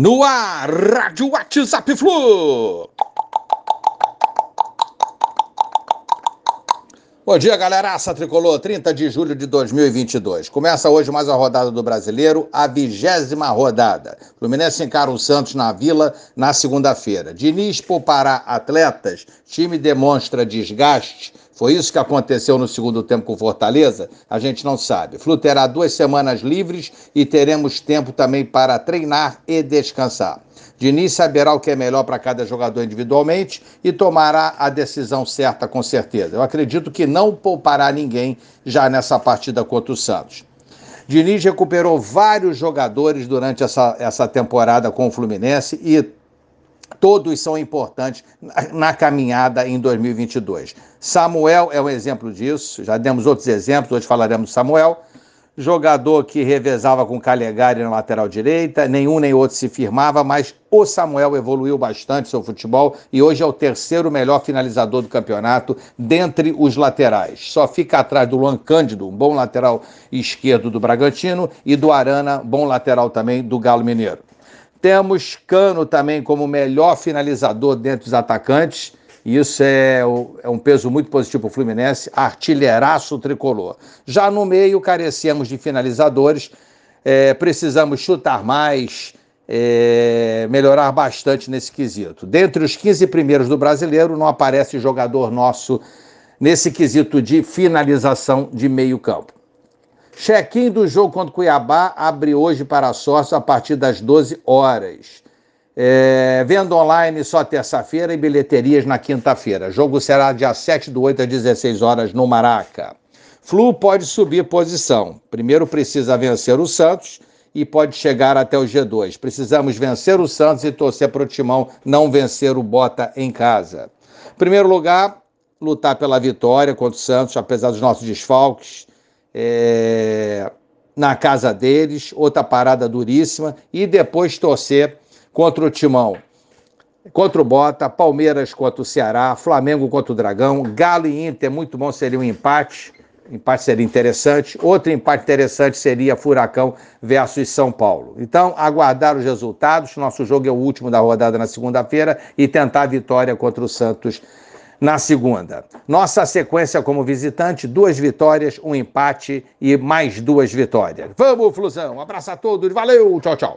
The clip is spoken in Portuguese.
No ar, Rádio WhatsApp Flu. Bom dia, galera. Aça Tricolor, 30 de julho de 2022. Começa hoje mais uma rodada do Brasileiro, a vigésima rodada. Fluminense encara o Santos na Vila na segunda-feira. Diniz poupará atletas, time demonstra desgaste. Foi isso que aconteceu no segundo tempo com Fortaleza? A gente não sabe. Flu terá duas semanas livres e teremos tempo também para treinar e descansar. Diniz saberá o que é melhor para cada jogador individualmente e tomará a decisão certa com certeza. Eu acredito que não poupará ninguém já nessa partida contra o Santos. Diniz recuperou vários jogadores durante essa, essa temporada com o Fluminense e todos são importantes na, caminhada em 2022. Samuel é um exemplo disso, já demos outros exemplos, hoje falaremos de Samuel jogador que revezava com Calegari na lateral direita, nenhum nem outro se firmava, mas o Samuel evoluiu bastante seu futebol e hoje é o terceiro melhor finalizador do campeonato dentre os laterais. Só fica atrás do Luan Cândido, um bom lateral esquerdo do Bragantino, e do Arana, bom lateral também do Galo Mineiro. Temos Cano também como melhor finalizador dentre os atacantes isso é, é um peso muito positivo para o Fluminense, artilheiraço tricolor. Já no meio, carecemos de finalizadores, é, precisamos chutar mais, é, melhorar bastante nesse quesito. Dentre os 15 primeiros do brasileiro, não aparece jogador nosso nesse quesito de finalização de meio campo. Check-in do jogo contra o Cuiabá abre hoje para sócio a partir das 12 horas. É, venda online só terça-feira e bilheterias na quinta-feira. Jogo será dia 7 do 8 às 16 horas no Maraca. Flu pode subir posição. Primeiro precisa vencer o Santos e pode chegar até o G2. Precisamos vencer o Santos e torcer para o Timão não vencer o Bota em casa. Primeiro lugar, lutar pela vitória contra o Santos, apesar dos nossos desfalques. É, na casa deles, outra parada duríssima, e depois torcer contra o Timão, contra o Bota, Palmeiras contra o Ceará, Flamengo contra o Dragão, Galo e Inter, muito bom seria um empate. Empate seria interessante. Outro empate interessante seria Furacão versus São Paulo. Então, aguardar os resultados. Nosso jogo é o último da rodada na segunda-feira e tentar a vitória contra o Santos na segunda. Nossa sequência como visitante: duas vitórias, um empate e mais duas vitórias. Vamos, Flusão. Um abraço a todos. Valeu. Tchau, tchau.